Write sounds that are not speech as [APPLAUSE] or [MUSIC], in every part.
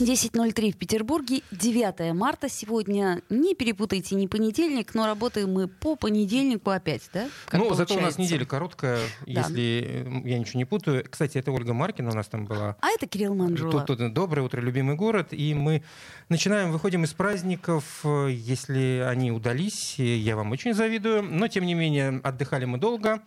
10.03 в Петербурге, 9 марта сегодня. Не перепутайте, не понедельник, но работаем мы по понедельнику опять, да? Как ну, получается? зато у нас неделя короткая, да. если я ничего не путаю. Кстати, это Ольга Маркина у нас там была. А это Кирилл Манжула. Тут, тут доброе утро, любимый город. И мы начинаем, выходим из праздников. Если они удались, я вам очень завидую. Но, тем не менее, отдыхали мы долго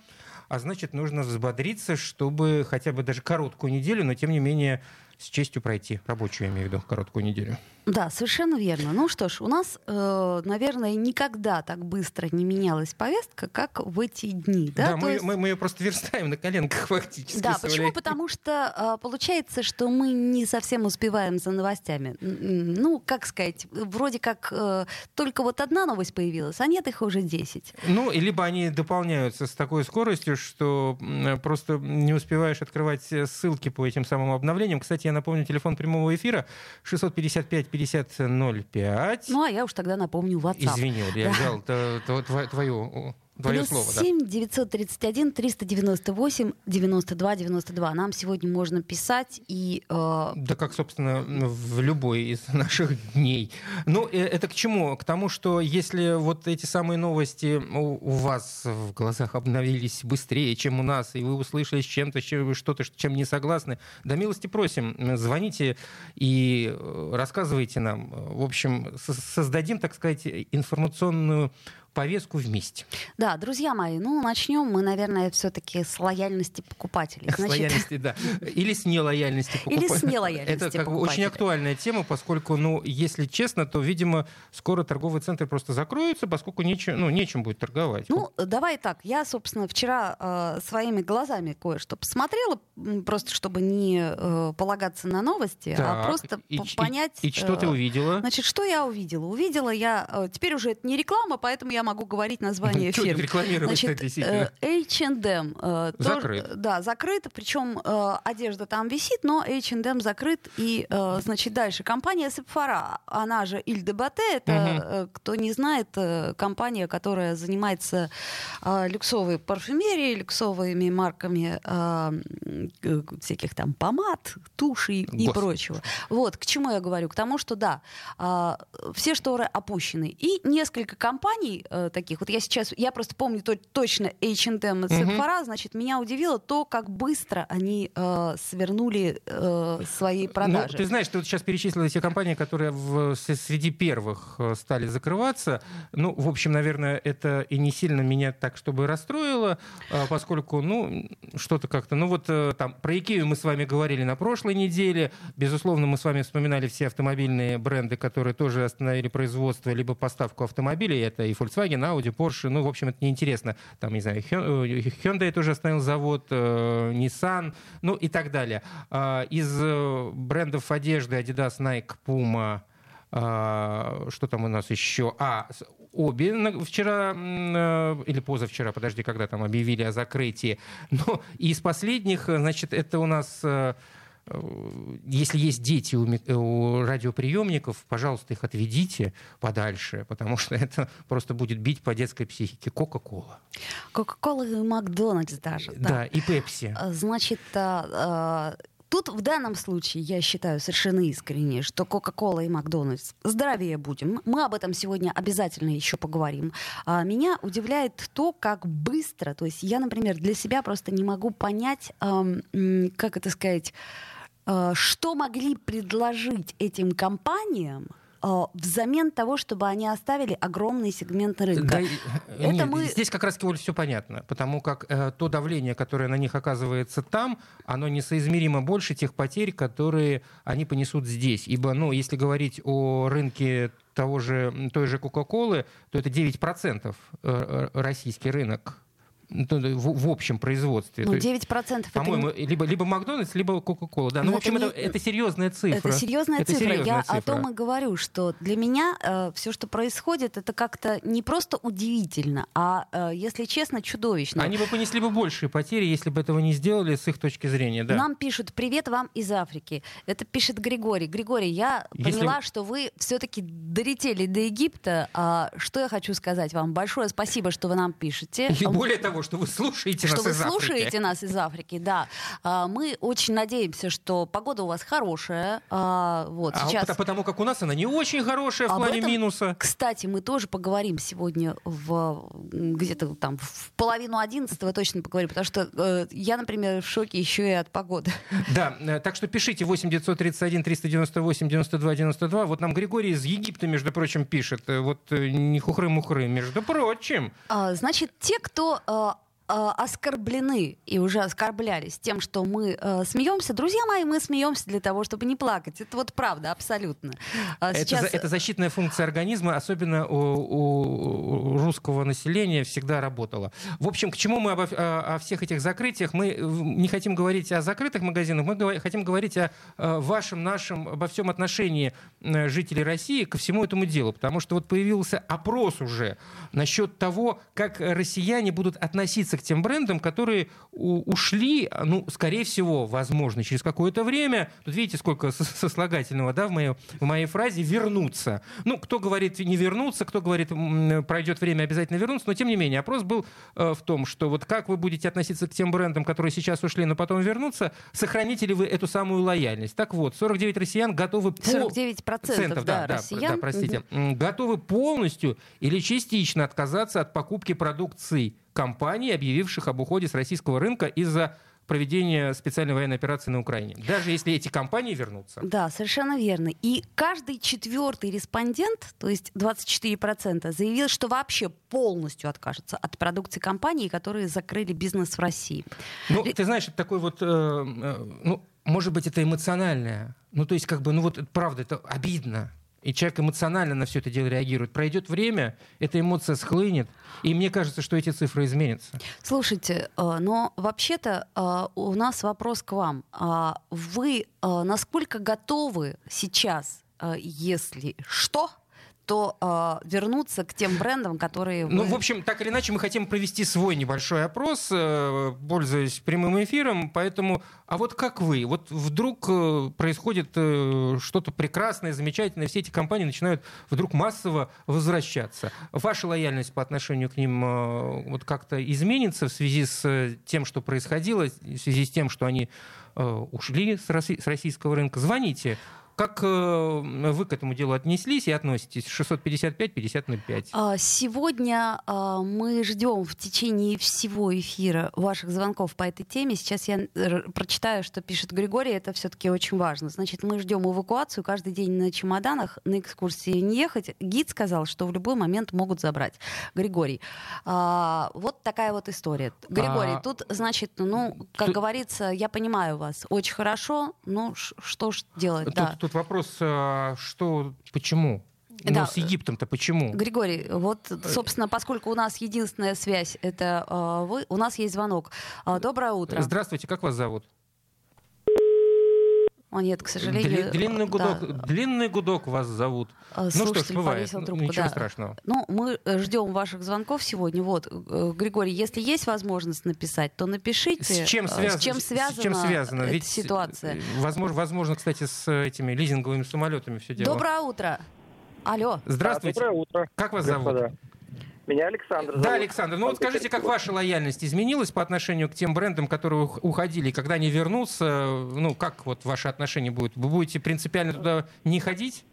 а значит, нужно взбодриться, чтобы хотя бы даже короткую неделю, но тем не менее с честью пройти рабочую, я имею в виду, короткую неделю. Да, совершенно верно. Ну что ж, у нас, э, наверное, никогда так быстро не менялась повестка, как в эти дни. Да, да мы, есть... мы, мы ее просто верстаем на коленках [LAUGHS] фактически. Да, почему? Потому что э, получается, что мы не совсем успеваем за новостями. Ну, как сказать, вроде как э, только вот одна новость появилась, а нет их уже 10. Ну, либо они дополняются с такой скоростью, что просто не успеваешь открывать ссылки по этим самым обновлениям. Кстати, я напомню, телефон прямого эфира 655 5005. Ну, а я уж тогда напомню WhatsApp. Извини, я взял твою Твое Плюс слово, 7 да. 931 398 92 92. Нам сегодня можно писать и... Э... Да как, собственно, в любой из [LAUGHS] наших дней. Ну, э, это к чему? К тому, что если вот эти самые новости у, у вас в глазах обновились быстрее, чем у нас, и вы услышали с чем-то, что-то, чем не согласны, да милости просим, звоните и э, рассказывайте нам. В общем, создадим, так сказать, информационную повестку вместе. Да, друзья мои, ну начнем мы, наверное, все-таки с лояльности покупателей. Значит... С лояльности, да. Или с нелояльности покупателей. Или с нелояльности Это как бы очень актуальная тема, поскольку, ну, если честно, то, видимо, скоро торговые центры просто закроются, поскольку нечем, ну, нечем будет торговать. Ну, давай так. Я, собственно, вчера э, своими глазами кое-что посмотрела, просто чтобы не э, полагаться на новости, а так, а просто и, понять... И, и что э, ты увидела? Значит, что я увидела? Увидела я... Э, теперь уже это не реклама, поэтому я я могу говорить название фирм. рекламировать Значит, H&M. закрыт. Да, закрыт. Причем э, одежда там висит, но H&M закрыт. И, э, значит, дальше. Компания Sephora, она же Иль де Бате, это, угу. кто не знает, компания, которая занимается люксовой парфюмерией, люксовыми марками всяких там помад, тушей и прочего. Вот, к чему я говорю? К тому, что да, все шторы опущены. И несколько компаний э, таких. Вот я сейчас, я просто помню то, точно H&M и Sephora, угу. значит, меня удивило то, как быстро они э, свернули э, свои ну, продажи. Ну, ты знаешь, ты вот сейчас перечислила те компании, которые в, среди первых э, стали закрываться. Ну, в общем, наверное, это и не сильно меня так, чтобы расстроило, э, поскольку, ну, что-то как-то, ну вот там про Икею мы с вами говорили на прошлой неделе. Безусловно, мы с вами вспоминали все автомобильные бренды, которые тоже остановили производство либо поставку автомобилей. Это и Volkswagen, Volkswagen, Audi, Porsche, ну, в общем, это неинтересно. Там, не знаю, э, Hyundai тоже остановил завод, э, Nissan, ну и так далее. А, из э, брендов одежды Adidas, Nike, Puma, а, что там у нас еще? А, обе вчера или позавчера, подожди, когда там объявили о закрытии. Но из последних, значит, это у нас если есть дети у, у радиоприемников, пожалуйста, их отведите подальше, потому что это просто будет бить по детской психике. Кока-кола. Кока-кола и Макдональдс даже. Да, да и Пепси. Э, значит, Тут в данном случае я считаю совершенно искренне, что Кока-Кола и Макдональдс здоровее будем. Мы об этом сегодня обязательно еще поговорим. А меня удивляет то, как быстро, то есть я, например, для себя просто не могу понять, эм, как это сказать, Э, что могли предложить этим компаниям, э, взамен того, чтобы они оставили огромный сегмент рынка. Да, Это нет, мы... Здесь как раз Оль, все понятно, потому как э, то давление, которое на них оказывается там, оно несоизмеримо больше тех потерь, которые они понесут здесь. Ибо, ну, если говорить о рынке того же, той же Кока-Колы, то это 9% э, российский рынок в, в общем производстве. Ну, 9% По-моему, это... либо, либо Макдональдс, либо Кока-Кола. Да. Ну, в общем, это, не... это, это серьезная цифра. Это серьезная это цифра. Серьезная Я цифра. о том и говорю, что для меня э, все, что происходит, это как-то не просто удивительно, а, э, если честно, чудовищно. Они бы понесли бы большие потери, если бы этого не сделали с их точки зрения. Да. Нам пишут «Привет вам из Африки». Это пишет Григорий. Григорий, я если... поняла, что вы все-таки долетели до Египта. А, что я хочу сказать вам? Большое спасибо, что вы нам пишете. И более того, что вы слушаете что нас вы из Африки. слушаете нас из Африки, да. А, мы очень надеемся, что погода у вас хорошая. А, вот, а сейчас... Потому как у нас она не очень хорошая в Об плане этом, минуса. Кстати, мы тоже поговорим сегодня в где-то там в половину одиннадцатого точно поговорим, потому что э, я, например, в шоке еще и от погоды. [LAUGHS] Да, э, так что пишите 8 931 398 92 92. Вот нам Григорий из Египта, между прочим, пишет. Э, вот не хухры-мухры, между прочим. А, значит, те, кто оскорблены и уже оскорблялись тем, что мы э, смеемся. Друзья мои, мы смеемся для того, чтобы не плакать. Это вот правда, абсолютно. А сейчас... это, это защитная функция организма, особенно у, у русского населения, всегда работала. В общем, к чему мы обо, о, о всех этих закрытиях? Мы не хотим говорить о закрытых магазинах, мы говор, хотим говорить о, о вашем, нашем, обо всем отношении э, жителей России ко всему этому делу. Потому что вот появился опрос уже насчет того, как россияне будут относиться к тем брендам, которые ушли, ну, скорее всего, возможно, через какое-то время. Тут видите, сколько сослагательного, да, в моей, в моей фразе «вернуться». Ну, кто говорит не вернуться, кто говорит пройдет время, обязательно вернуться, но тем не менее, опрос был э, в том, что вот как вы будете относиться к тем брендам, которые сейчас ушли, но потом вернутся, сохраните ли вы эту самую лояльность? Так вот, 49 россиян готовы... 49 процентов, да, да, россиян. Да, простите. Угу. Готовы полностью или частично отказаться от покупки продукции компаний, объявивших об уходе с российского рынка из-за проведения специальной военной операции на Украине, даже если эти компании вернутся. Да, совершенно верно. И каждый четвертый респондент, то есть 24%, заявил, что вообще полностью откажется от продукции компаний, которые закрыли бизнес в России. Ну, ты знаешь, это такой вот, э, э, ну, может быть, это эмоциональное. Ну, то есть, как бы, ну вот, правда, это обидно и человек эмоционально на все это дело реагирует. Пройдет время, эта эмоция схлынет, и мне кажется, что эти цифры изменятся. Слушайте, э, но вообще-то э, у нас вопрос к вам. А вы э, насколько готовы сейчас, если что, то э, вернуться к тем брендам, которые... Ну, в общем, так или иначе, мы хотим провести свой небольшой опрос, э, пользуясь прямым эфиром, поэтому... А вот как вы? Вот вдруг э, происходит э, что-то прекрасное, замечательное, все эти компании начинают вдруг массово возвращаться. Ваша лояльность по отношению к ним э, вот как-то изменится в связи с тем, что происходило, в связи с тем, что они э, ушли с российского рынка? Звоните как э, вы к этому делу отнеслись и относитесь? 655-5005. А, сегодня а, мы ждем в течение всего эфира ваших звонков по этой теме. Сейчас я прочитаю, что пишет Григорий. Это все-таки очень важно. Значит, мы ждем эвакуацию. Каждый день на чемоданах на экскурсии не ехать. Гид сказал, что в любой момент могут забрать. Григорий. А, вот такая вот история. Григорий, а... тут, значит, ну, как тут... говорится, я понимаю вас очень хорошо. Ну, что ж делать, тут, да. Тут вопрос, а, что, почему? Ну, да. с Египтом-то почему? Григорий, вот, собственно, поскольку у нас единственная связь, это э, вы, у нас есть звонок. Э, доброе утро. Здравствуйте, как вас зовут? О, нет, к сожалению. Длинный гудок, да. длинный гудок вас зовут. Слушатель ну что ж, бывает. Трубку, Ничего да. страшного. Ну, мы э, ждем ваших звонков сегодня. Вот, э, Григорий, если есть возможность написать, то напишите. С чем, связ... с чем связана, с чем связана? эта Ведь ситуация? Возможно, возможно, кстати, с этими лизинговыми самолетами все дело. Доброе утро. Алло. Здравствуйте. доброе утро. Как вас Господа. зовут? Меня Александр зовут. Да, Александр. Ну вот скажите, как ваша лояльность изменилась по отношению к тем брендам, которые уходили? Когда они вернутся, ну как вот ваше отношение будет? Вы будете принципиально туда не ходить?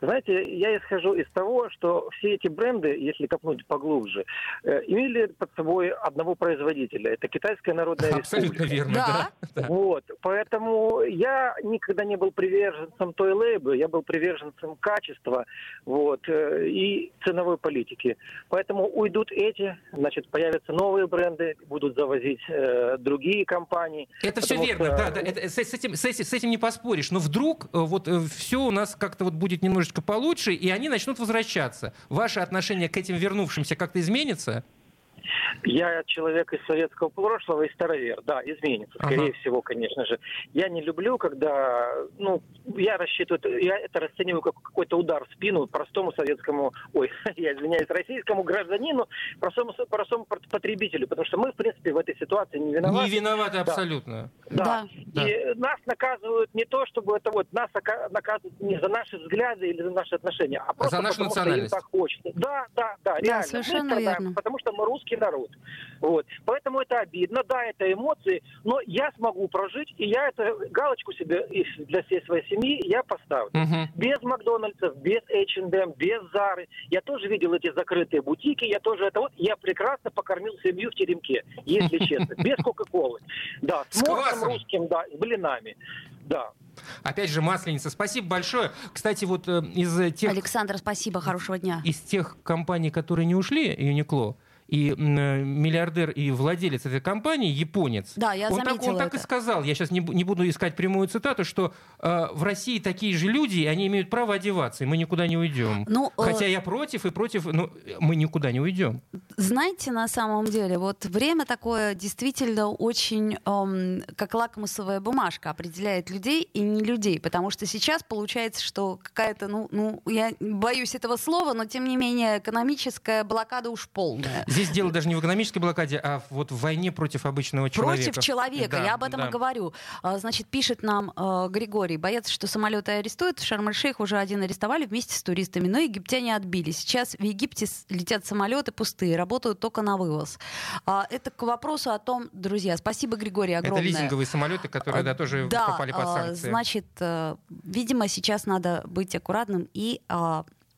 Знаете, я исхожу из того, что все эти бренды, если копнуть поглубже, э, имели под собой одного производителя. Это Китайская Народная [LAUGHS] Абсолютно Республика. верно, да. да. Вот. Поэтому я никогда не был приверженцем той лейбы, я был приверженцем качества вот, э, и ценовой политики. Поэтому уйдут эти, значит, появятся новые бренды, будут завозить э, другие компании. Это все верно, что... да, да это, с, с, этим, с, с этим не поспоришь. Но вдруг э, вот все у нас как-то вот будет немножечко получше, и они начнут возвращаться. Ваше отношение к этим вернувшимся как-то изменится? Я человек из советского прошлого и старовер, да, изменится, скорее ага. всего, конечно же. Я не люблю, когда, ну, я рассчитываю, я это расцениваю как какой-то удар в спину простому советскому, ой, [LAUGHS] я извиняюсь, российскому гражданину, простому, простому потребителю, потому что мы, в принципе, в этой ситуации не виноваты. Не виноваты да. абсолютно. Да. да. И да. нас наказывают не то, чтобы это вот, нас наказывают не за наши взгляды или за наши отношения, а просто за нашу потому, национальность. что им так хочется. Да, да, да, реально. Да, совершенно верно. Потому что мы русский народ. Вот. Поэтому это обидно, да, это эмоции, но я смогу прожить, и я эту галочку себе для всей своей семьи я поставлю. Угу. Без Макдональдсов, без H&M, без Зары. Я тоже видел эти закрытые бутики, я тоже это вот, я прекрасно покормил семью в теремке, если [LAUGHS] честно, без Кока-Колы. Да, с, с морсом русским, да, с блинами. Да. Опять же, Масленица, спасибо большое. Кстати, вот э, из тех... Александр, спасибо, хорошего дня. Из тех компаний, которые не ушли, Юникло, и э, миллиардер и владелец этой компании, японец, да, я он, так, он это. так и сказал, я сейчас не, не буду искать прямую цитату, что э, в России такие же люди, и они имеют право одеваться, и мы никуда не уйдем. Ну, э, Хотя э... я против и против, но мы никуда не уйдем. Знаете, на самом деле, вот время такое действительно очень, эм, как лакмусовая бумажка, определяет людей и не людей, потому что сейчас получается, что какая-то, ну, ну я боюсь этого слова, но тем не менее экономическая блокада уж полная. Здесь дело даже не в экономической блокаде, а вот в войне против обычного человека. Против человека, да, я об этом да. и говорю. А, значит, пишет нам э, Григорий, боятся, что самолеты арестуют. В Шарм-эль-Шейх уже один арестовали вместе с туристами, но египтяне отбили. Сейчас в Египте летят самолеты пустые, работают только на вывоз. А, это к вопросу о том, друзья, спасибо, Григорий, огромное. Это лизинговые самолеты, которые да, тоже да, попали под санкции. Значит, э, видимо, сейчас надо быть аккуратным и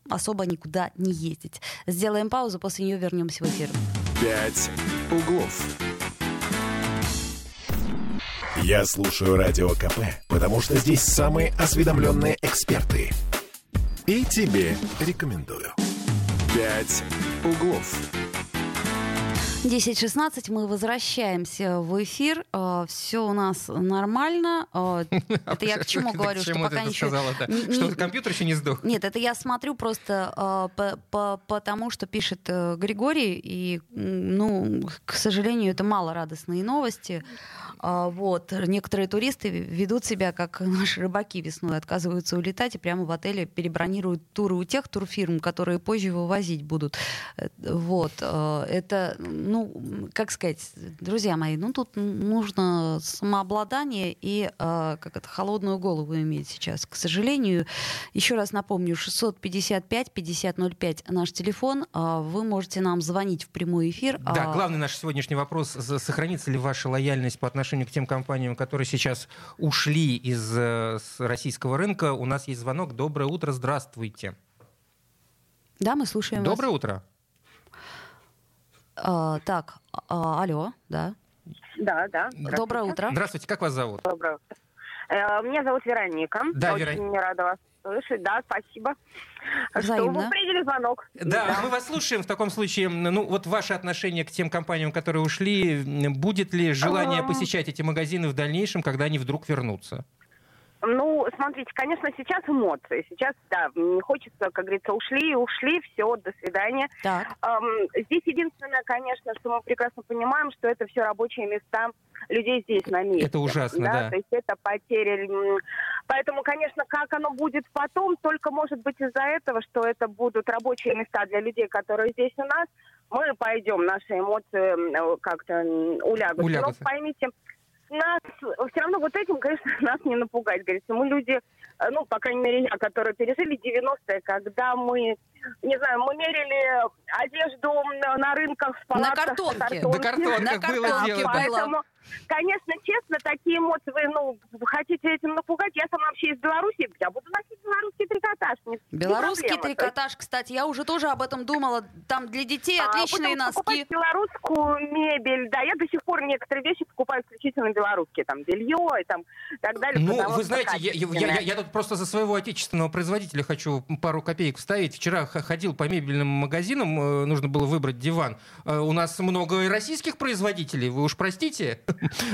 особо никуда не ездить. Сделаем паузу, после нее вернемся в эфир. «Пять углов». Я слушаю Радио КП, потому что здесь самые осведомленные эксперты. И тебе рекомендую. «Пять углов». 10.16, мы возвращаемся в эфир. А, Все у нас нормально. А, [LAUGHS] это я к чему говорю, что пока ничего... Что компьютер еще не сдох? Нет, это я смотрю просто а, по тому, что пишет э, Григорий, и, ну, к сожалению, это мало радостные новости. Вот. Некоторые туристы ведут себя, как наши рыбаки весной, отказываются улетать и прямо в отеле перебронируют туры у тех турфирм, которые позже вывозить будут. Э, вот. Это, ну, как сказать, друзья мои, ну тут нужно самообладание и э, как это, холодную голову иметь сейчас. К сожалению, еще раз напомню, 655-5005 наш телефон. Э, вы можете нам звонить в прямой эфир. Да, главный наш сегодняшний вопрос, сохранится ли ваша лояльность по отношению к тем компаниям, которые сейчас ушли из э, российского рынка. У нас есть звонок. Доброе утро, здравствуйте. Да, мы слушаем Доброе вас. утро. А, так, а, алло, да. Да, да. Доброе утро. Здравствуйте, как вас зовут? Доброе утро. Э, меня зовут Вероника. Да, Очень Вероника. рада вас слышать. Да, спасибо. Взаимно. Что вы приняли звонок. Да, да, мы вас слушаем. В таком случае, ну вот ваше отношение к тем компаниям, которые ушли, будет ли желание посещать эти магазины в дальнейшем, когда они вдруг вернутся? Ну, смотрите, конечно, сейчас эмоции. Сейчас, да, не хочется, как говорится, ушли, ушли, все, до свидания. Так. Эм, здесь единственное, конечно, что мы прекрасно понимаем, что это все рабочие места людей здесь на месте. Это ужасно, да. да. То есть это потеря. Поэтому, конечно, как оно будет потом, только может быть из-за этого, что это будут рабочие места для людей, которые здесь у нас, мы пойдем, наши эмоции как-то улягутся. улягутся. Но поймите, нас все равно вот этим, конечно, [LAUGHS] нас не напугать. Говорится, мы люди, э, ну, по крайней мере, я, которые пережили 90-е, когда мы, не знаю, мы мерили одежду на рынках в палатках. На картонке. На картонке. На картонке было дело. Поэтому, Конечно, честно, такие эмоции, вы, ну, хотите этим напугать. Я сама вообще из Беларуси, я буду носить белорусский трикотаж. Не, белорусский не трикотаж, кстати, я уже тоже об этом думала. Там для детей а, отличные а, носки. белорусскую мебель, да, я до сих пор некоторые вещи покупаю исключительно белорусские, там, белье и там так далее. Ну, вы знаете, я, я, я, я тут просто за своего отечественного производителя хочу пару копеек вставить. Вчера ходил по мебельным магазинам, э, нужно было выбрать диван. Э, у нас много российских производителей, вы уж простите.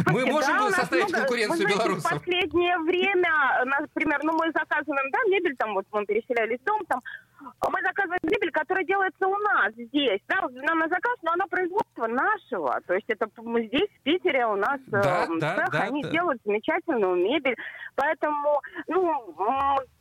Мы можем да, составить много, конкуренцию знаете? В последнее время, например, ну мы заказываем, да, мебель, там вот мы переселялись в дом, там мы заказываем мебель, которая делается у нас здесь. Да, нам на заказ, но она производство нашего. То есть это здесь, в Питере, у нас да, э, да, цех, да, они да. делают замечательную мебель. Поэтому, ну,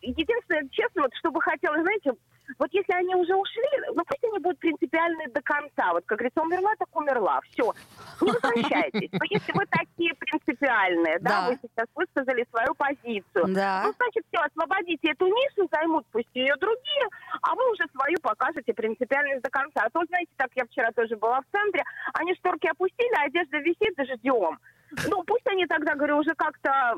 единственное, честно, вот что бы хотелось, знаете, вот если они уже ушли, ну пусть они будут принципиальны до конца. Вот, как говорится, умерла, так умерла. Все. Не возвращайтесь. Но если вы такие принципиальные, да, вы сейчас высказали свою позицию, да. ну, значит, все, освободите эту нишу, займут пусть ее другие, а вы уже свою покажете принципиальность до конца. А то, знаете, так я вчера тоже была в центре, они шторки опустили, а одежда висит, ждем. Ну, пусть они тогда, говорю, уже как-то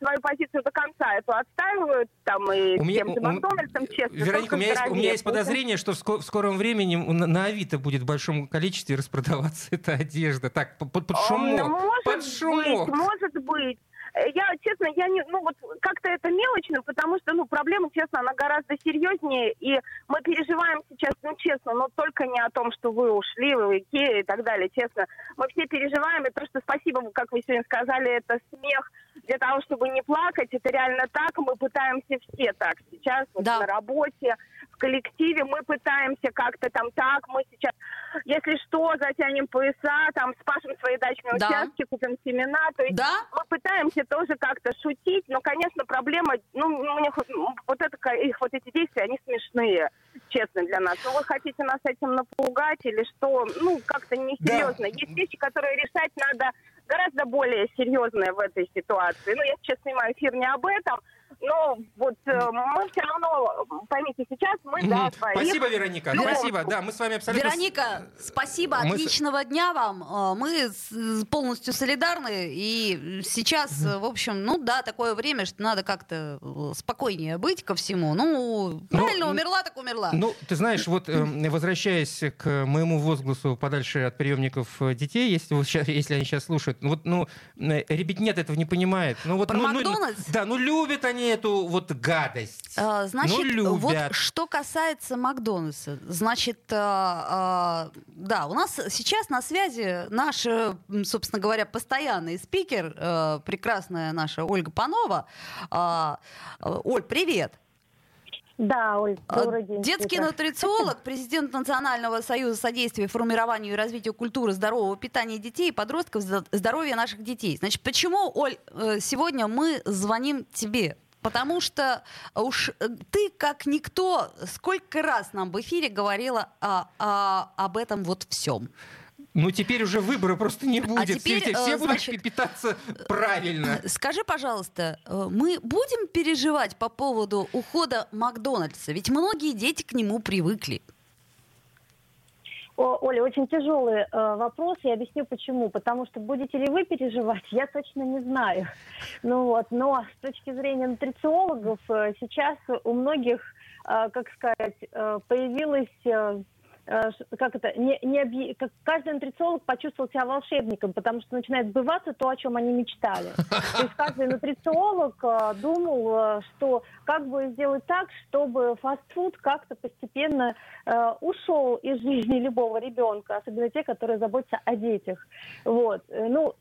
свою позицию до конца эту отстаивают, там, и у меня, тем же Макдональдсом, честно. Вероника, у меня, есть, у меня есть подозрение, что в, в скором времени на, на Авито будет в большом количестве распродаваться [LAUGHS] эта одежда. Так, под, под шумок. Ну, может под шумок. быть, может быть. Я, честно, я не, ну вот как-то это мелочно, потому что, ну, проблема, честно, она гораздо серьезнее, и мы переживаем сейчас, ну, честно, но только не о том, что вы ушли, вы в Икею и так далее, честно. Мы все переживаем, и то, что спасибо, как вы сегодня сказали, это смех для того, чтобы не плакать, это реально так, мы пытаемся все так сейчас, вот да. на работе, коллективе мы пытаемся как-то там так, мы сейчас, если что, затянем пояса, там спашем свои дачные да. участки, купим семена, то есть да? мы пытаемся тоже как-то шутить, но, конечно, проблема, ну, мне вот это, их вот эти действия, они смешные, честно, для нас. Ну, вы хотите нас этим напугать или что? Ну, как-то несерьезно. Да. Есть вещи, которые решать надо гораздо более серьезные в этой ситуации. Ну, я сейчас снимаю эфир не об этом, но вот э, мы все равно, поймите, сейчас мы, угу. да, своих... Спасибо, Вероника, но... спасибо, да, мы с вами абсолютно... Вероника, спасибо, мы... отличного дня вам, э, мы полностью солидарны, и сейчас, угу. в общем, ну да, такое время, что надо как-то спокойнее быть ко всему, ну, ну правильно, ну, умерла, так умерла. Ну, ты знаешь, вот возвращаясь к моему возгласу подальше от приемников детей, если, вот сейчас, если они сейчас слушают, вот, ну, ребят нет этого не понимает. Ну, вот, Про ну, Макдональдс? Ну, да, ну, любят они эту вот гадость. А, значит, ну, вот что касается Макдональдса, значит, а, а, да, у нас сейчас на связи наш, собственно говоря, постоянный спикер, а, прекрасная наша Ольга Панова. А, Оль, привет. Да, Оль, добрый день. Детский нутрициолог, [LAUGHS] президент Национального союза содействия формированию и развитию культуры здорового питания детей и подростков, здоровья наших детей. Значит, почему, Оль, э, сегодня мы звоним тебе? Потому что уж э, ты, как никто, сколько раз нам в эфире говорила а, а, об этом вот всем. Ну, теперь уже выбора просто не а будет. А теперь, все, все будут значит, питаться правильно. Э, скажи, пожалуйста, э, мы будем переживать по поводу ухода Макдональдса? Ведь многие дети к нему привыкли. Оля, очень тяжелый э, вопрос, я объясню почему. Потому что будете ли вы переживать, [LAUGHS] я точно не знаю. Ну вот, но с точки зрения нутрициологов э, сейчас у многих, э, как сказать, э, появилась Э, как это, не, не объ... как каждый нутрициолог почувствовал себя волшебником, потому что начинает сбываться то, о чем они мечтали. То есть каждый нутрициолог э, думал, э, что как бы сделать так, чтобы фастфуд как-то постепенно ушел из жизни [LAUGHS] любого ребенка, особенно те, которые заботятся о детях. Вот. Ну,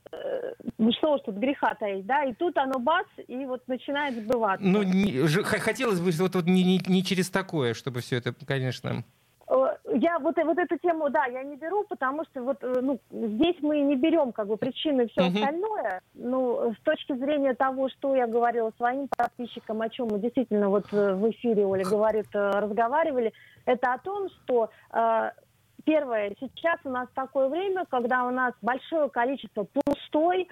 что уж тут греха таить, да, и тут оно бац, и вот начинает сбываться. Ну, не, хотелось бы вот, вот не, не, не через такое, чтобы все это, конечно... Я вот, вот эту тему, да, я не беру, потому что вот, э, ну, здесь мы не берем как бы причины и все uh-huh. остальное. Ну, с точки зрения того, что я говорила своим подписчикам, о чем мы действительно вот э, в эфире, Оля говорит, э, разговаривали, это о том, что Первое, сейчас у нас такое время, когда у нас большое количество пустой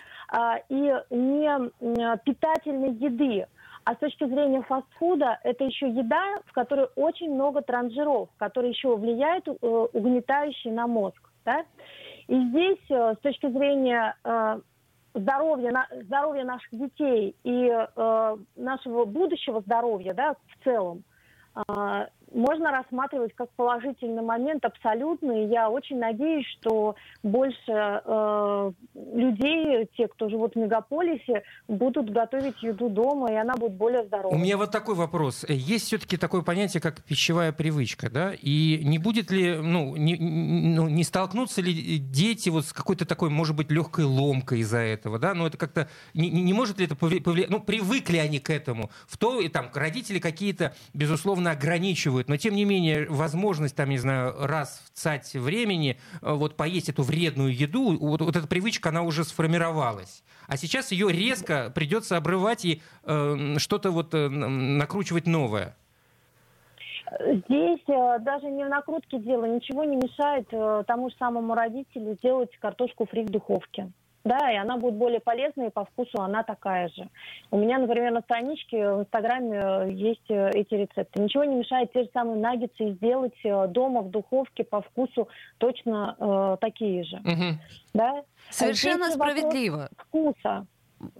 и не питательной еды. А с точки зрения фастфуда, это еще еда, в которой очень много транжиров, которые еще влияют э, угнетающие на мозг. Да? И здесь э, с точки зрения э, здоровья, здоровья наших детей и нашего будущего здоровья да, в целом, э, можно рассматривать как положительный момент абсолютно. И я очень надеюсь, что больше э, людей, те, кто живут в мегаполисе, будут готовить еду дома, и она будет более здоровой. У меня вот такой вопрос. Есть все-таки такое понятие, как пищевая привычка, да? И не будет ли, ну, не, ну, не столкнутся ли дети вот с какой-то такой, может быть, легкой ломкой из-за этого, да? Ну, это как-то, не, не может ли это повлиять, ну, привыкли они к этому? В то, и там, родители какие-то, безусловно, ограничивают выращивают, но тем не менее возможность, там, не знаю, раз в цать времени э, вот поесть эту вредную еду, вот, вот эта привычка, она уже сформировалась. А сейчас ее резко придется обрывать и э, что-то вот э, накручивать новое. Здесь э, даже не в накрутке дело, ничего не мешает э, тому же самому родителю сделать картошку фри в духовке. Да, и она будет более полезной, и по вкусу она такая же. У меня, например, на страничке в Инстаграме э, есть э, эти рецепты. Ничего не мешает те же самые наггетсы сделать э, дома в духовке по вкусу точно э, такие же. Мгм. Да? Совершенно Здесь справедливо. Вкуса.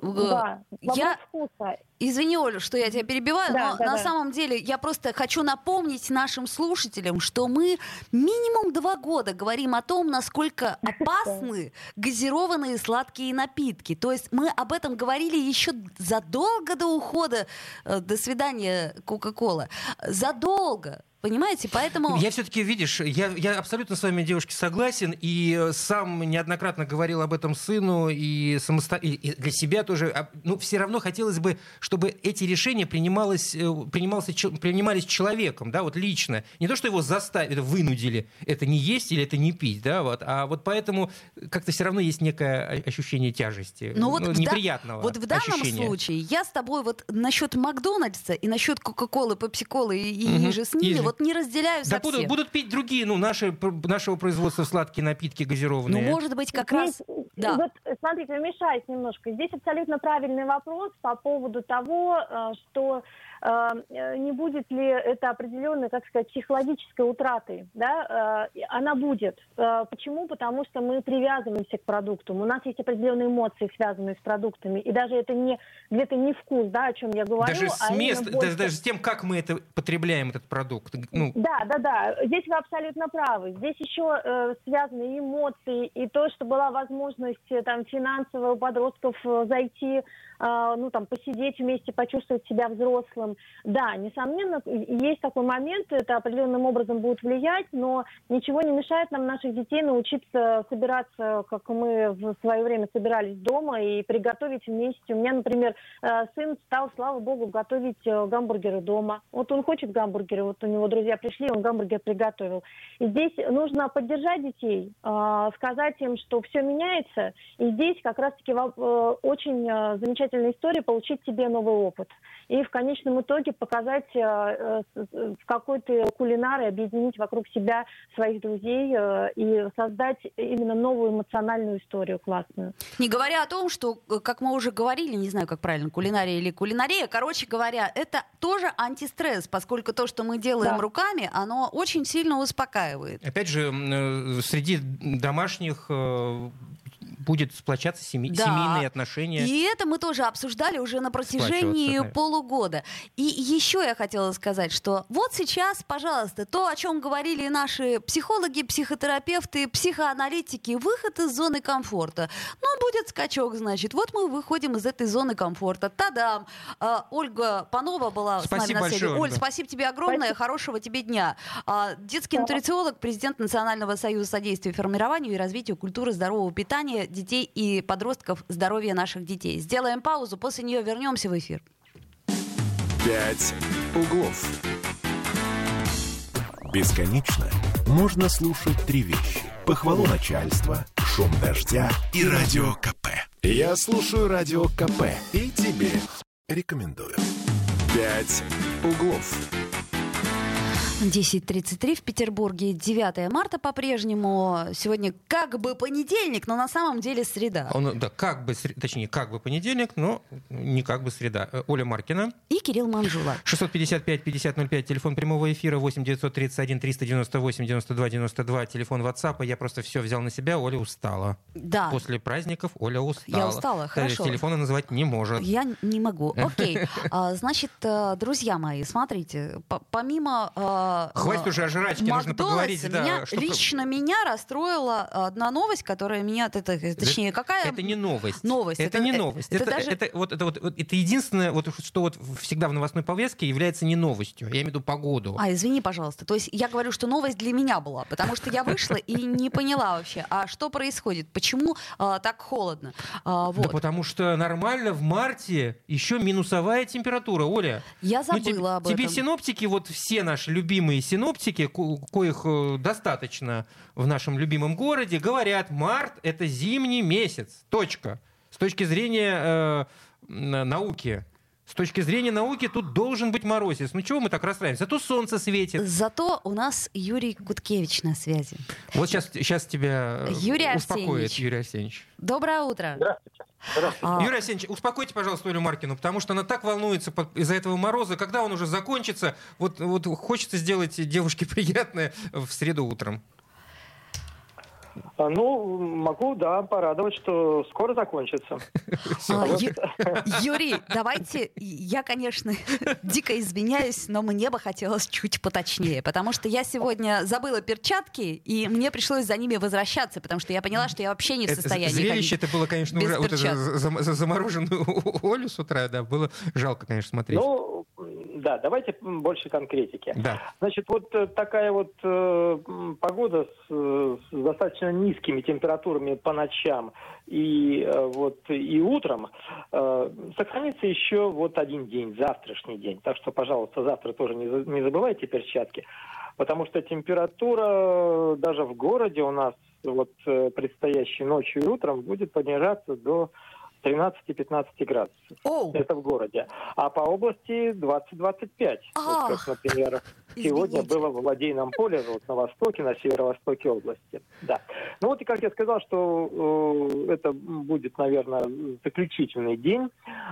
Да, вопрос Я вкуса. Извини, Оля, что я тебя перебиваю, Да, но да, на да. самом деле я просто хочу напомнить нашим слушателям, что мы минимум два года говорим о том, насколько [LAUGHS] опасны газированные сладкие напитки. То есть мы об этом говорили еще задолго до ухода, э, до свидания Кока-Кола. Задолго. Понимаете? Поэтому... Я все-таки, видишь, я, я абсолютно с вами, девушки, согласен, и э, сам неоднократно говорил об этом сыну, и, самосто... и, и для себя тоже. А, Ну, все равно хотелось бы, чтобы эти решения принималось, э, принимался, принимались человеком, да, вот лично. Не то, что его заставили, вынудили это не есть или это не пить, да, вот, а вот поэтому как-то все равно есть некое ощущение тяжести, Ну вот да- неприятного Вот в данном ощущения. случае я с тобой вот насчет Макдональдса и насчет Кока-Колы, Пепси-Колы и, и Мгм. ниже с ними Иже. Вот не разделяю Да совсем. будут, будут пить другие, ну, наши, нашего производства сладкие напитки Ну, газированные. может быть, как Здесь, раз... Да. Вот, смотрите, вмешаюсь немножко. Здесь абсолютно правильный вопрос по поводу того, э, что не будет ли это определенной, как сказать, психологической утратой. Да? Э, Она будет. Э, Почему? Потому что мы привязываемся к продукту. У нас есть определенные эмоции, связанные с продуктами. И даже это не где-то не вкус, да, о чем я говорю. Даже с а мест, больше- даже, даже с тем, как мы это потребляем, этот продукт. Ну, Да, да, да. Здесь вы абсолютно правы. Здесь еще э, связаны эмоции, и то, что была возможность э, там финансово у подростков э, зайти, э, ну там посидеть вместе, почувствовать себя взрослым. Да, несомненно, есть такой момент, это определенным образом будет влиять, но ничего не мешает нам наших детей научиться собираться, как мы в свое время собирались дома, и приготовить вместе. У меня, например, э, сын стал, слава богу, готовить э, гамбургеры дома. Вот он хочет гамбургеры, вот у него друзья пришли, он гамбургер приготовил. И здесь нужно поддержать детей, э, сказать им, что все меняется. И здесь как раз-таки очень э, замечательная история получить себе новый опыт. И в конечном итоге показать, э, э, в какой ты кулинар и объединить вокруг себя своих друзей э, и создать именно новую эмоциональную историю классную. Не говоря о том, что, как мы уже говорили, не знаю, как правильно, кулинария или кулинария, короче говоря, это тоже антистресс, поскольку то, что мы делаем Да. руками, оно очень сильно успокаивает. опять же, среди домашних будет сплочаться семи- Да. семейные отношения. И это мы тоже обсуждали уже на протяжении да. полугода. И еще я хотела сказать, что вот сейчас, пожалуйста, то, о чем говорили наши психологи, психотерапевты, психоаналитики, выход из зоны комфорта. Ну, будет скачок, значит. Вот мы выходим из этой зоны комфорта. Тадам! А, Ольга Панова была с Спасибо нами на связи. большое, Оль, Ольга. спасибо тебе огромное, Спасибо. хорошего тебе дня. А, детский Да. нутрициолог, президент Национального союза содействия формированию и развитию культуры здорового питания детей и подростков, здоровья наших детей. Сделаем паузу, после нее вернемся в эфир. «Пять углов». Бесконечно можно слушать три вещи. Похвалу начальства, шум дождя и радио КП. Я слушаю радио КП и тебе рекомендую. «Пять углов». 10.33 в Петербурге, 9 марта по-прежнему. Сегодня как бы понедельник, но на самом деле среда. Он, да, как бы, точнее, как бы понедельник, но не как бы среда. Э, Оля Маркина. И Кирилл Манжула. 655-5005, телефон прямого эфира 8 931 398 92 92, телефон WhatsApp. Я просто все взял на себя, Оля устала. Да, После праздников Оля устала. Я устала, хорошо. Телефона называть не может. я не могу. Окей. [LAUGHS] А, Значит, э, друзья мои, смотрите, по- помимо... э, Хватит э, уже о жрачке, нужно поговорить. Да, меня, что- лично меня расстроила одна новость, которая меня... Это, точнее, какая... Это не новость. Новость. Это, Это- не э, новость. это Это, даже- это вот, это, вот, это единственное, вот, что вот всегда в новостной повестке является не новостью. Я имею в виду погоду. А, извини, пожалуйста. То есть я говорю, что новость для меня была, потому что я вышла и не поняла вообще, а что происходит, почему а, так холодно. А, вот. Да потому что нормально в марте еще минусовая температура, Оля. Я Ну, забыла тебе, об тебе этом. синоптики, вот все наши любители любимые синоптики, ко- коих э, достаточно в нашем любимом городе, говорят, март — это зимний месяц. Точка. С точки зрения э, науки. С точки зрения науки тут должен быть морозец. Ну чего мы так расстраиваемся? Зато солнце светит. Зато у нас Юрий Гуткевич на связи. Вот сейчас, сейчас тебя э, Юрий успокоит Арсеньевич. Юрий Арсеньевич. Доброе утро. Здравствуйте. Здравствуйте. А, Юрий Арсеньевич, успокойте, пожалуйста, Олю Маркину, потому что она так волнуется из-за этого мороза. Когда он уже закончится, вот, вот хочется сделать девушке приятное в среду утром. А, Ну, могу, да, порадовать, что скоро закончится. [LAUGHS] а, Ю- Юрий, давайте, я, конечно, [LAUGHS] дико извиняюсь, но мне бы хотелось чуть поточнее, потому что я сегодня забыла перчатки, и мне пришлось за ними возвращаться, потому что я поняла, что я вообще не в состоянии зрелище это было, конечно, ужасно. Вот замороженную [LAUGHS] Олю с утра, да, было жалко, конечно, смотреть. Ну, да, давайте больше конкретики. Да. Значит, вот э, такая вот э, погода с, э, с достаточно низкими температурами по ночам и э, вот и утром э, сохранится еще вот один день, завтрашний день. Так что, пожалуйста, завтра тоже не, не забывайте перчатки, потому что температура э, даже в городе у нас вот предстоящей ночью и утром будет понижаться до 13-15 градусов. Оу, Это в городе. А по области 20-25. Ах, Вот как, например, [LAUGHS] сегодня извините. было в Ладейном поле, вот на востоке, на северо-востоке области. Да. Ну вот и как я сказал, что э, это будет, наверное, заключительный день.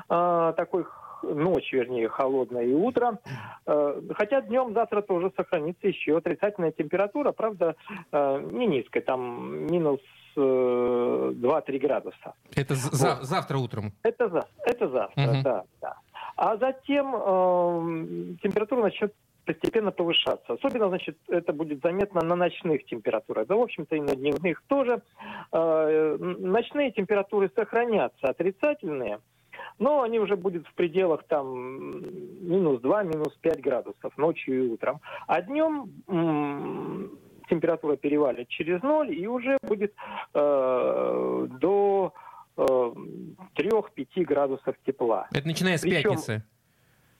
э, такой ночь, вернее, холодная и утро. Э, хотя днем завтра тоже сохранится еще отрицательная температура, правда, э, не низкая, там минус 2-3 градуса. Это з- за- завтра утром. Это, за, это завтра, Мгм. да, да. А затем э, температура начнет постепенно повышаться. Особенно, значит, это будет заметно на ночных температурах. Да, в общем-то, и на дневных тоже. Э, ночные температуры сохранятся отрицательные, но они уже будут в пределах там минус 2, минус 5 градусов ночью и утром. А днем температура перевалит через ноль и уже будет э, до э, 3-5 градусов тепла. Это начиная с Причем- пятницы.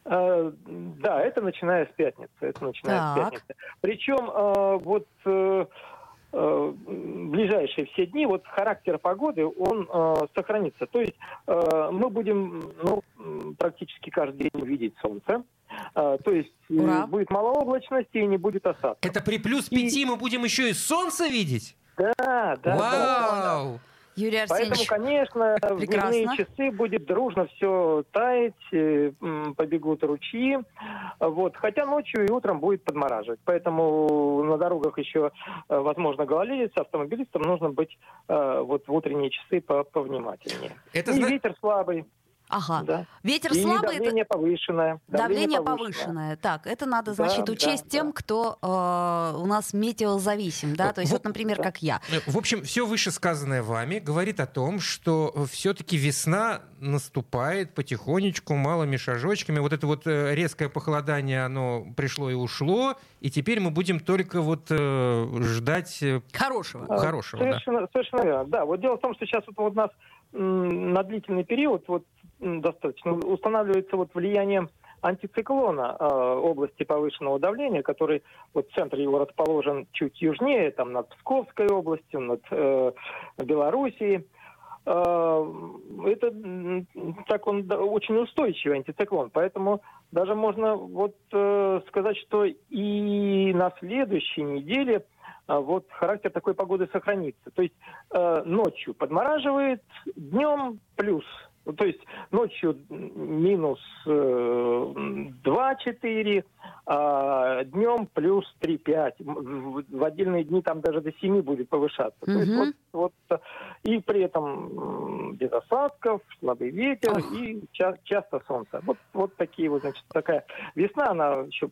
Э, Да, это начиная с пятницы. Это начиная Так. с пятницы. Причем э, вот э, э, ближайшие все дни вот характер погоды он э, сохранится. То есть э, мы будем ну, практически каждый день видеть солнце. Э, То есть э, Ура. будет мало облачности и не будет осадков. Это при плюс пяти мы будем еще и солнце видеть? Да, да, да. Вау! Юрий Поэтому, Арсеньевич, конечно, [LAUGHS] в Прекрасно. дневные часы будет дружно все таять, э, побегут ручьи. Вот. Хотя ночью и утром будет подмораживать. Поэтому на дорогах еще, э, возможно, гололедица. Автомобилистам нужно быть вот в утренние часы по- повнимательнее. Это и зна- ветер слабый. Ага, Да. ветер и слабый, это давление повышенное. давление повышенное. Так, это надо, Да, значит, да, учесть тем, да. кто э, у нас метеозависим, да, то есть вот, например, как я. Э, В общем, все вышесказанное вами говорит о том, что все-таки весна наступает потихонечку, малыми шажочками. Вот это вот э, резкое похолодание, оно пришло и ушло, и теперь мы будем только вот э, ждать э, Хорошего. А, хорошего. да. Совершенно, совершенно верно. Да, вот дело в том, что сейчас вот у нас на длительный период вот достаточно устанавливается вот влияние антициклона э, области повышенного давления, который вот центр его расположен чуть южнее, там над Псковской областью, над э, Белоруссией. Э, это так он да, очень устойчивый антициклон, поэтому даже можно вот э, сказать, что и на следующей неделе а, вот характер такой погоды сохранится. То есть э, ночью подмораживает, днем плюс. Ну, То есть ночью минус э, 2-4, а днем плюс 3-5. В, в отдельные дни там даже до 7 будет повышаться. То есть вот, вот, э, и при этом без осадков, слабый ветер Ох. и ча- часто солнце. Вот, вот такие вот, значит, такая весна, она еще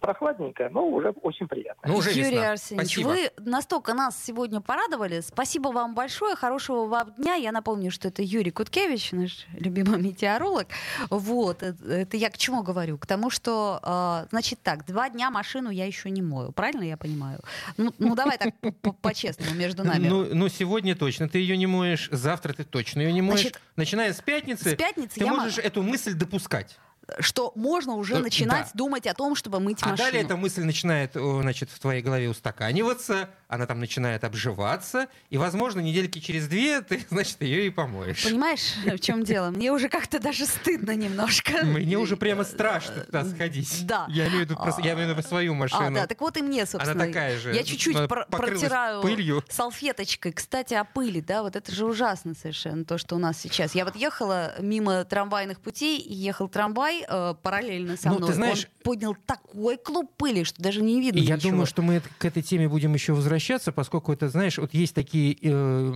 прохладненькая, но уже очень приятная. Ну, уже Юрий весна. Арсеньевич, Спасибо. вы настолько нас сегодня порадовали. Спасибо вам большое. Хорошего вам дня. Я напомню, что это Юрий Куткевич, наш любимый метеоролог. Вот. э, Это я к чему говорю? К тому, что, э, значит так, два дня машину я еще не мою. Правильно я понимаю? Ну, ну давай так по- по- по-честному между нами. Ну, ну, сегодня точно ты ее не моешь, завтра ты точно ее не моешь. Значит, Начиная с пятницы, С пятницы ты я можешь мо- эту мысль допускать. что можно уже Э, начинать да. думать о том, чтобы мыть А машину. далее эта мысль начинает, значит, в твоей голове устаканиваться, она там начинает обживаться, и, возможно, недельки через две ты, [LAUGHS] значит, ее и помоешь. Понимаешь, в чем дело? Мне уже как-то даже стыдно немножко. Мне уже прямо страшно туда сходить. Да. Я имею в виду, просто- я имею в виду свою машину. А, да, так вот и мне, собственно. такая же. Я чуть-чуть Она про- покрылась протираю пылью. салфеточкой. Кстати, о пыли, да, вот это же ужасно совершенно, то, что у нас сейчас. Я вот ехала мимо трамвайных путей, и ехал трамвай э, параллельно со Ну, ты мной. знаешь- Он поднял такой клуб пыли, что даже не видно я ничего. думаю, что мы к этой теме будем еще возвращаться, поскольку это, знаешь, вот есть такие, э,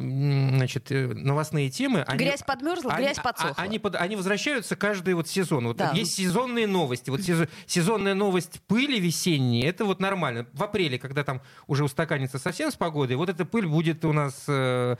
значит, э, новостные темы. они- Грязь подмерзла, они- грязь а- подсохла. Они, под- они возвращаются каждый вот сезон. Вот Да. есть сезонные новости. Вот сезон- сезонная новость пыли весенней, это вот нормально. В апреле, когда там уже устаканится совсем с погодой, вот эта пыль будет у нас э,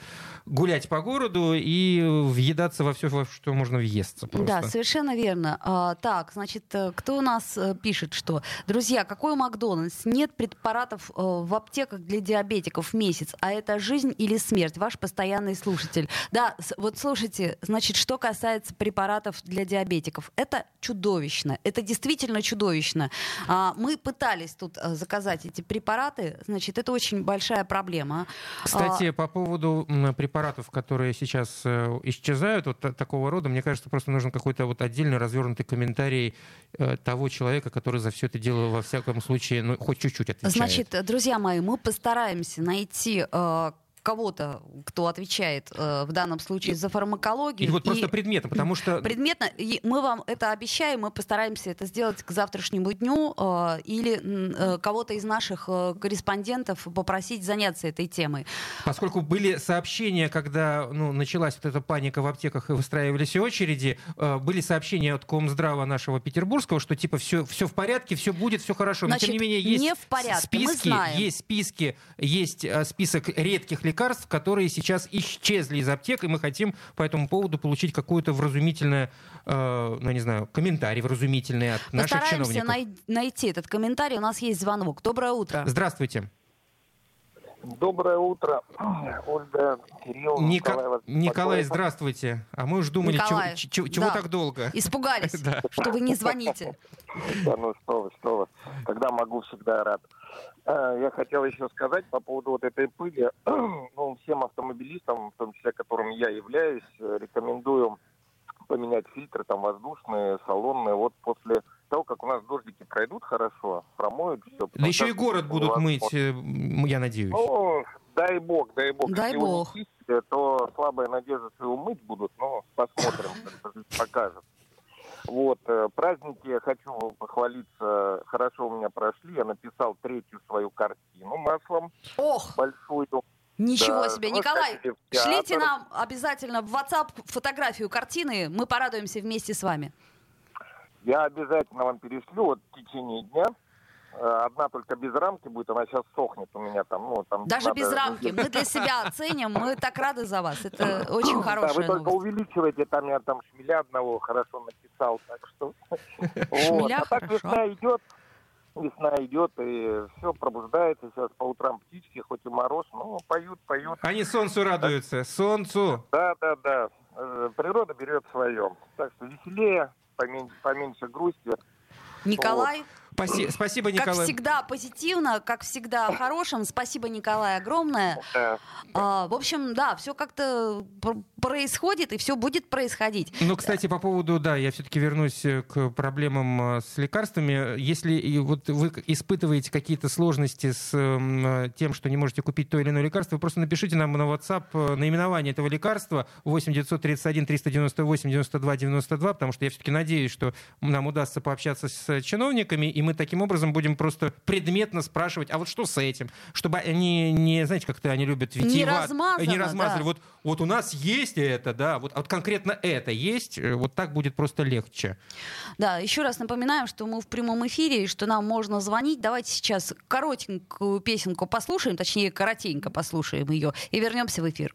гулять по городу и въедаться во все, во что можно въесться просто. Да, совершенно верно. А, так, значит, э, кто у нас э, пишет, что, друзья, какой Макдональдс? Нет препаратов э, в аптеках для диабетиков в месяц, а это жизнь или смерть? Ваш постоянный слушатель. Да, вот слушайте, значит, что касается препаратов для диабетиков, это чудовищно, это действительно чудовищно. А, мы пытались тут э, заказать эти препараты, значит, это очень большая проблема. Кстати, А, по поводу препаратов, которые сейчас э, исчезают, вот та- такого рода, мне кажется, просто нужен какой-то вот отдельный развернутый комментарий э, того человека, который за все это дело во всяком случае, ну, хоть чуть-чуть отвечает. Значит, друзья мои, мы постараемся найти э, кого-то, кто отвечает э, в данном случае за фармакологию. Или вот просто и предметно, потому что... предметно, и мы вам это обещаем, мы постараемся это сделать к завтрашнему дню э, или э, кого-то из наших э, корреспондентов попросить заняться этой темой. Поскольку были сообщения, когда ну, началась вот эта паника в аптеках и выстраивались очереди, э, были сообщения от Комздрава нашего петербургского, что типа все, все в порядке, все будет, все хорошо. Но Значит, тем не менее есть не в порядке, списки, есть списки, есть э, список редких лекарств, которые сейчас исчезли из аптек, и мы хотим по этому поводу получить какое-то вразумительное, э, ну не знаю, комментарий вразумительный от наших Постараемся чиновников. най- найти этот комментарий. У нас есть звонок. Доброе утро. Здравствуйте. Доброе утро, Ольга, Кирилл, Ника- Николай. Николай, здравствуйте. А мы уж думали, чего, Николай, ч- чего- чего да. так долго? Испугались, [LAUGHS] Да. что вы не звоните. Да ну что вы, что вы. Когда могу, всегда рад. Э, Я хотел еще сказать по поводу вот этой пыли. [CLEARS THROAT] Ну, всем автомобилистам, в том числе которым я являюсь, рекомендую поменять фильтры там воздушные, салонные. Вот после того, как у нас дождики пройдут хорошо, промоют все. Да еще и город будут мыть, э, я надеюсь. Ну, дай бог, дай бог. Дай Если бог. чистили, то слабая надежда, что его мыть будут, но посмотрим, как покажет. Вот, э, праздники, хочу похвалиться, хорошо у меня прошли. Я написал третью свою картину маслом, Ох, большую. ничего Да, себе. мы Николай, шлите нам обязательно в WhatsApp фотографию картины. Мы порадуемся вместе с вами. Я обязательно вам перешлю вот в течение дня. Э, Одна только без рамки будет, она сейчас сохнет у меня там. Ну, там Даже надо- без рамки. Мы для себя оценим. Мы так рады за вас. Это очень Да, вы хорошая только новость. увеличиваете, там я там шмеля одного хорошо написал, так что... [LAUGHS] Вот. Шмеля А так хорошо. весна идет, весна идет, и все пробуждается. Сейчас по утрам птички, хоть и мороз, но поют, поют. Они солнцу радуются. Солнцу. Да, да, да. Э, Природа берет свое. Так что веселее, поменьше, поменьше грусти. Николай, Спаси- Спасибо, как Николай. всегда, позитивно, как всегда, хорошим. Спасибо, Николай, огромное. Да. А, в общем, да, все как-то пр- происходит, и все будет происходить. Ну, кстати, по поводу, да, я все-таки вернусь э, к проблемам э, с лекарствами. Если и вот вы испытываете какие-то сложности с э, тем, что не можете купить то или иное лекарство, вы просто напишите нам на WhatsApp наименование этого лекарства 8 931 398 92 92, потому что я все-таки надеюсь, что нам удастся пообщаться с чиновниками, и мы таким образом будем просто предметно спрашивать, а вот что с этим? Чтобы они не, знаете, как-то они любят Не витиеват, размазано, не размазали. да. Вот, вот у нас есть это, да, вот, а вот конкретно это есть, э, вот так будет просто легче. Да, еще раз напоминаем, что мы в прямом эфире и что нам можно звонить. Давайте сейчас коротенькую песенку послушаем, точнее, коротенько послушаем ее и вернемся в эфир.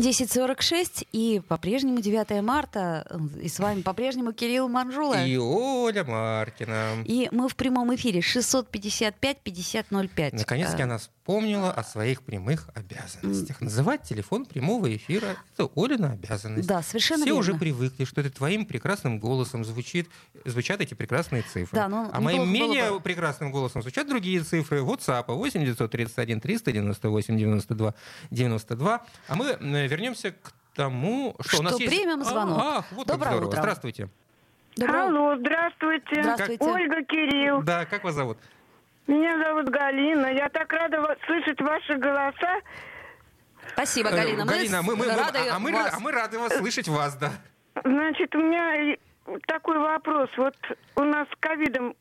10.46 и по-прежнему 9 марта. И с вами по-прежнему Кирилл Манжула. И Оля Маркина. И мы в прямом эфире 655-5005. Наконец-таки Э, она вспомнила о своих прямых обязанностях. Называть телефон прямого эфира — это Олина обязанность. Да, совершенно Все верно. уже привыкли, что это твоим прекрасным голосом звучит, звучат эти прекрасные цифры. Да, но а моим менее бы. прекрасным голосом звучат другие цифры. WhatsApp 8 931 398 92 92. А мы э, вернемся к тому, что, у нас Что есть... примем звонок. А, ах, вот Доброе здорово. утро. Здравствуйте. Доброе утро. Алло, здравствуйте. Здравствуйте. Ольга, Кирилл. Да, как вас зовут? Меня зовут Галина. Я так рада слышать ваши голоса. Спасибо, Э, Галина. Мы, Галина, мы, мы- мы- рады а, мы, вас. а мы рады вас слышать вас, да. Значит, у меня такой вопрос. Вот у нас с ковидом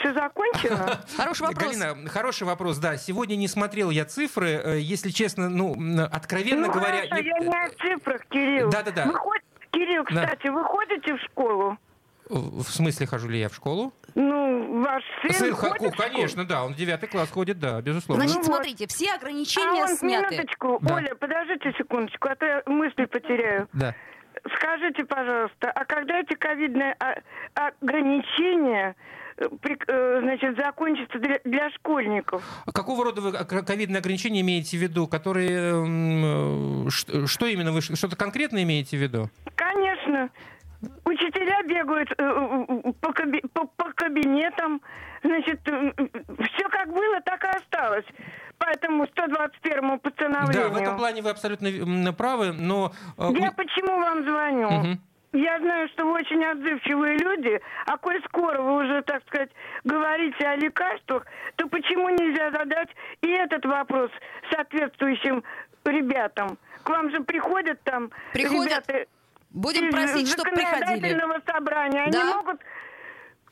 все закончено. [LAUGHS] Хороший вопрос. Галина, хороший вопрос, да. Сегодня не смотрел я цифры, э, если честно, ну, откровенно ну, говоря... хорошо, я не о цифрах, Кирилл. Да-да-да. Вы ход- Кирилл, Да. кстати, вы ходите в школу? В в смысле, хожу ли я в школу? Ну, ваш сын, Сын ходит в школу? конечно, да, он в девятый класс ходит, да, безусловно. Значит, Ну смотрите, все А ограничения он, сняты. минуточку. Да. Оля, подождите секундочку, а то я мысли потеряю. Да. Скажите, пожалуйста, а когда эти ковидные а- ограничения э, э, значит, закончатся для, для школьников? А Какого рода вы ковидные ограничения имеете в виду, которые... э, ш- Что именно вы... Что-то конкретное имеете в виду? Конечно. Учителя бегают э, по, каби- по- по кабинетам. Значит, все как было, так и осталось. Поэтому 121 постановлению. Да, в этом плане вы абсолютно правы, но... э, Я почему вам звоню? Мгм. Я знаю, что вы очень отзывчивые люди, а коль скоро вы уже, так сказать, говорите о лекарствах, то почему нельзя задать и этот вопрос соответствующим ребятам? К вам же приходят там Приходят. ребята Будем просить, чтобы приходили. собрания. Они Да. могут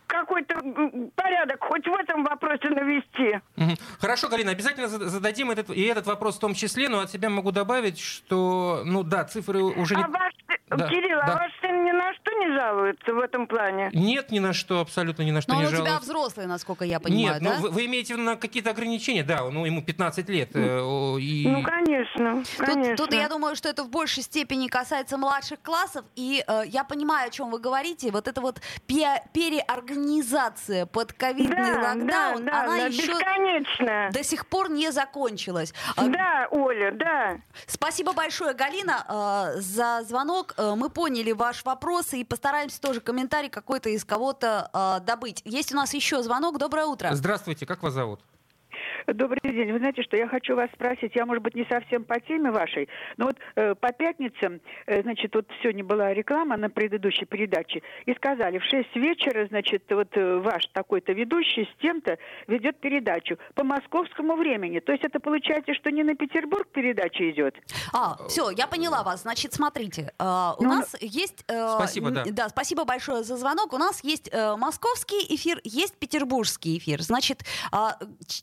какой-то порядок хоть в этом вопросе навести. Хорошо, Галина, обязательно зад- зададим этот, и этот вопрос в том числе, но от себя могу добавить, что, ну да, цифры уже не... А ваш, сын- Да, Кирилл, да. а ваш сын ни на что не жалуется в этом плане? Нет ни на что, абсолютно ни на что Но он не у тебя жалуется. взрослый, насколько я понимаю, Нет, да? ну вы, вы имеете в виду на какие-то ограничения, да, ну ему 15 лет. э, о, и... Ну, конечно, конечно. Тут, тут я думаю, что это в большей степени касается младших классов, и э, я понимаю, о чем вы говорите. Вот эта вот пе- переорганизация под ковидный да, локдаун, да, да, она да, еще бесконечно. до сих пор не закончилась. А, Да, Оля, да. Спасибо большое, Галина, э, за звонок. Э, Мы поняли ваш вопрос и постараемся тоже комментарий какой-то из кого-то добыть. Есть у нас еще звонок. Доброе утро. Здравствуйте, как вас зовут? Добрый день. Вы знаете, что я хочу вас спросить, я, может быть, не совсем по теме вашей, но вот э, по пятницам, э, значит, вот сегодня была реклама на предыдущей передаче, и сказали, в 6 вечера, значит, вот э, ваш такой-то ведущий с тем-то ведет передачу по московскому времени. То есть это получается, что не на Петербург передача идет? А, все, я поняла вас. Значит, смотрите, э, у Ну, нас есть... э, Спасибо, да. Да, спасибо большое за звонок. У нас есть э, московский эфир, есть петербургский эфир. Значит, а, ч-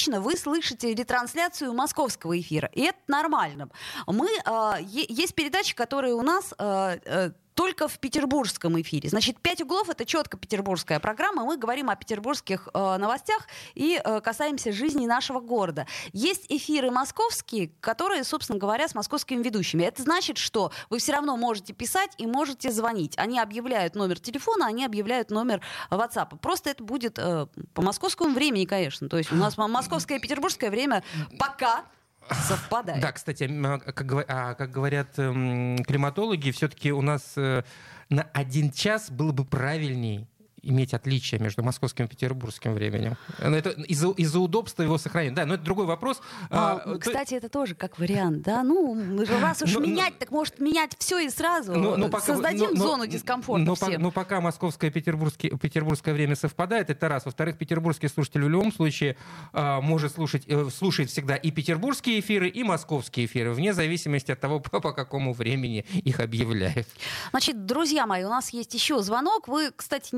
частично вы слышите ретрансляцию московского эфира, и это нормально. Мы, э, есть передачи, которые у нас... э, только в петербургском эфире. Значит, «Пять углов» — это четко петербургская программа. Мы говорим о петербургских э, новостях и э, касаемся жизни нашего города. Есть эфиры московские, которые, собственно говоря, с московскими ведущими. Это значит, что вы все равно можете писать и можете звонить. Они объявляют номер телефона, они объявляют номер WhatsApp. Просто это будет э, по московскому времени, конечно. То есть у нас московское и петербургское время пока совпадает. Да, кстати, а, как, а, как говорят эм, климатологи, все-таки у нас э, на один час было бы правильней иметь отличие между московским и петербургским временем. Но Это из-за, из-за удобства его сохранить. Да, но это другой вопрос. А, А, то- кстати, это тоже как вариант, да? Ну, раз уж Ну, ну, менять, так может менять все и сразу. Ну, ну, пока- Создадим ну, ну, зону дискомфорта ну, всем. по- ну, пока московское и петербургское, петербургское время совпадает, это раз. Во-вторых, петербургский слушатель в любом случае а, может слушать, э, слушает всегда и петербургские эфиры, и московские эфиры, вне зависимости от того, [LAUGHS] по, по какому времени их объявляют. Значит, друзья мои, у нас есть еще звонок. Вы, кстати,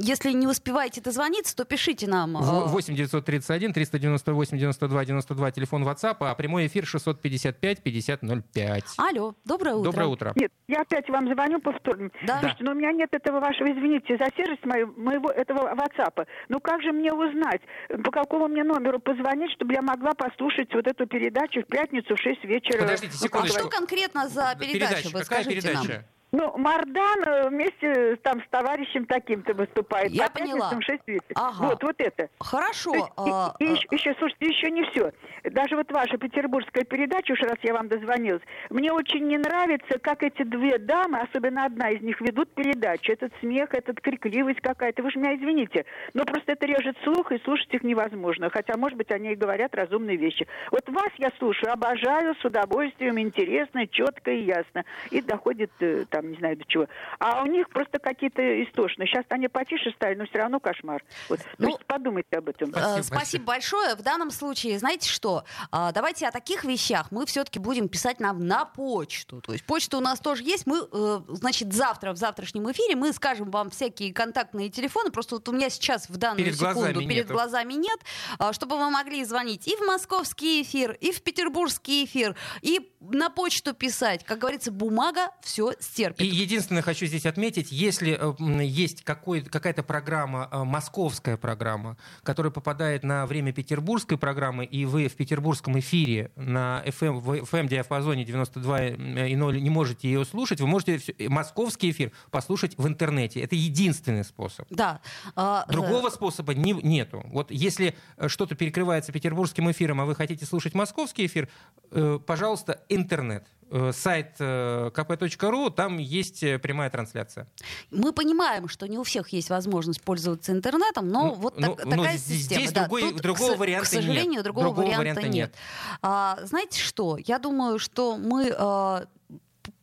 если не успеваете дозвониться, то пишите нам. э, В- 8 931 398 92 92 телефон WhatsApp, а прямой эфир 655 5005. Алло, доброе утро. Доброе утро. Нет, я опять вам звоню повторно. Да. Слушайте, но у меня нет этого вашего, извините, за сервис моего, моего этого WhatsApp. Ну как же мне узнать, по какому мне номеру позвонить, чтобы я могла послушать вот эту передачу в пятницу в 6 вечера? Подождите, Ну, а секундочку. что конкретно за передача? Вы Какая скажите нам. Ну, Мардан э, вместе там с товарищем таким-то выступает. Я по поняла. в 6 вечера. Ага. Вот, вот это. Хорошо. Есть, а, и, а, еще, еще, слушайте, еще не все. Даже вот ваша петербургская передача, уж раз я вам дозвонилась, мне очень не нравится, как эти две дамы, особенно одна из них, ведут передачу. Этот смех, этот крикливость какая-то. Вы же меня извините, но просто это режет слух, и слушать их невозможно. Хотя, может быть, они и говорят разумные вещи. Вот вас я слушаю, обожаю, с удовольствием, интересно, четко и ясно. И доходит, э, там, не знаю до чего. А у них просто какие-то истошные. Сейчас они потише стали, но все равно кошмар. Вот. Ну, Ну, подумайте об этом. Э, Спасибо Спасибо большое. В данном случае, знаете что? А, Давайте о таких вещах мы все-таки будем писать нам на почту. То есть почта у нас тоже есть. Мы, э, значит, завтра в завтрашнем эфире мы скажем вам всякие контактные телефоны. Просто вот у меня сейчас в данную Перед глазами секунду перед нету. глазами нет, а, чтобы вы могли звонить и в московский эфир, и в петербургский эфир, и на почту писать. Как говорится, бумага все стерпит. И единственное, хочу здесь отметить, если э, есть какая-то программа, э, московская программа, которая попадает на время петербургской программы, и вы в петербургском эфире на FM, в FM-диапазоне 92 и 0 не можете ее слушать, вы можете э, московский эфир послушать в интернете. Это единственный способ. Да. А, э, Другого способа не- нету. Вот если э, что-то перекрывается петербургским эфиром, а вы хотите слушать московский эфир, э, пожалуйста, интернет. Э, Сайт э, kp.ru, там есть э, прямая трансляция. Мы понимаем, что не у всех есть возможность пользоваться интернетом, но Ну, вот ну, так- ну, такая здесь- система. здесь да. другой- Тут, другого к, варианта к сожалению, нет. другого, Другого варианта, варианта нет. нет. А, знаете что? Я думаю, что мы а,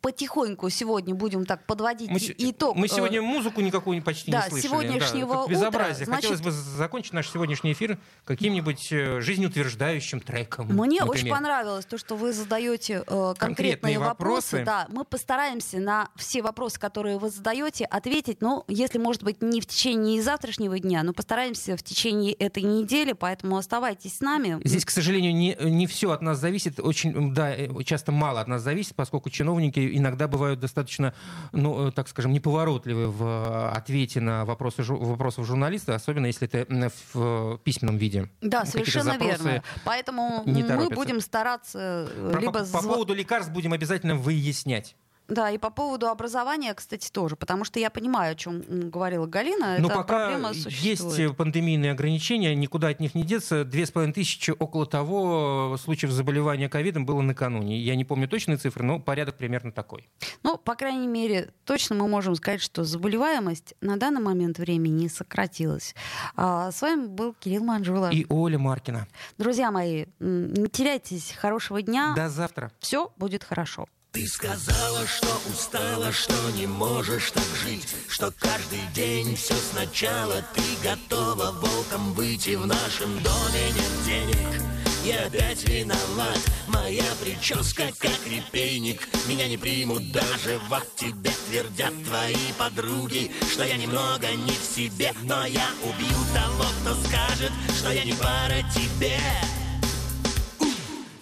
потихоньку сегодня будем так подводить Мы, итог. мы э, сегодня музыку никакую почти да, не слышали. сегодняшнего да, утра, безобразие. значит- Хотелось бы закончить наш сегодняшний эфир каким-нибудь э, жизнеутверждающим треком. Мне например. очень понравилось то, что вы задаете э, конкретные, Конкретные вопросы. вопросы. Да, мы постараемся на все вопросы, которые вы задаете, ответить. Ну, если, может быть, не в течение завтрашнего дня, но постараемся в течение этой недели. Поэтому оставайтесь с нами. Здесь, к сожалению, не, не все от нас зависит. Очень, да, э, часто мало от нас зависит, поскольку чиновники иногда бывают достаточно, ну, э, так скажем, неповоротливы в э, ответе на вопросы, вопросов журналиста, особенно если это в э, письменном виде. Да, Какие-то совершенно верно. Поэтому мы торопятся. будем стараться Про- либо по, по поводу лекарств будем обязательно выяснять. Да, и по поводу образования, кстати, тоже, потому что я понимаю, о чем говорила Галина. Но Эта пока проблема есть пандемийные ограничения, никуда от них не деться. Две с половиной тысячи, около того, случаев заболевания ковидом было накануне. Я не помню точные цифры, но порядок примерно такой. Ну, по крайней мере, точно мы можем сказать, что заболеваемость на данный момент времени сократилась. А, с вами был Кирилл Манжула. И Оля Маркина. Друзья мои, не теряйтесь. Хорошего дня. До завтра. Все будет хорошо. Ты сказала, что устала, что не можешь так жить Что каждый день все сначала. Ты готова волком выйти В нашем доме нет денег Я опять виноват. Моя прическа как репейник Меня не примут даже. В Тебе твердят твои подруги Что я немного не в себе Но я убью того, кто скажет Что я не пара тебе.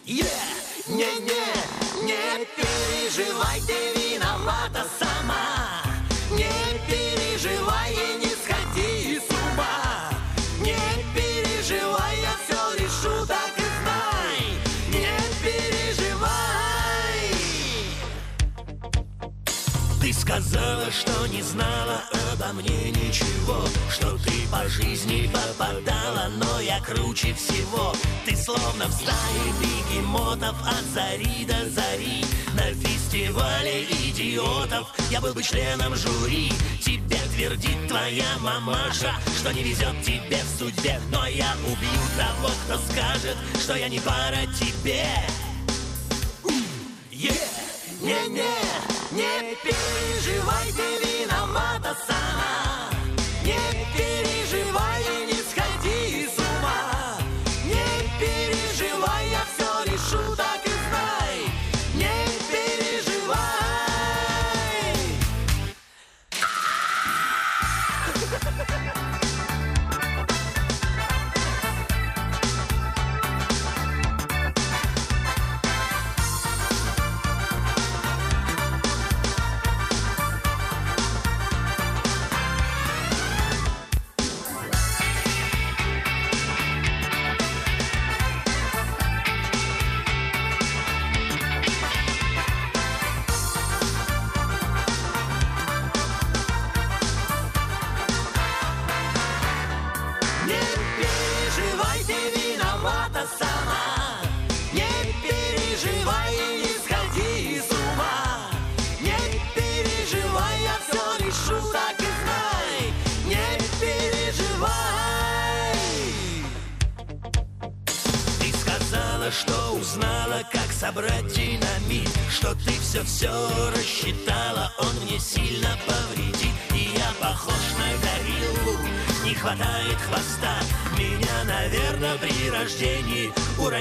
Yeah! Не-не, не переживай, ты виновата сама. Не переживай и не сходи с ума. Не переживай, я все решу, так и знай. Не переживай. Ты сказала, что не знала обо мне ничего Что ты по жизни попадала, но я круче всего. Ты словно в стае бегемотов от зари до зари На фестивале идиотов. Я был бы членом жюри Тебе твердит твоя мамаша, что не везет тебе в судьбе. Но я убью того, кто скажет, что я не пара тебе. Yeah! Не-не, не переживай, ты виновата сама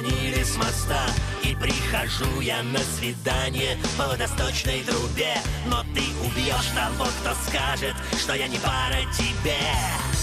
уронили с моста И прихожу я на свидание по водосточной трубе. Но ты убьешь того, кто скажет, что я не пара тебе.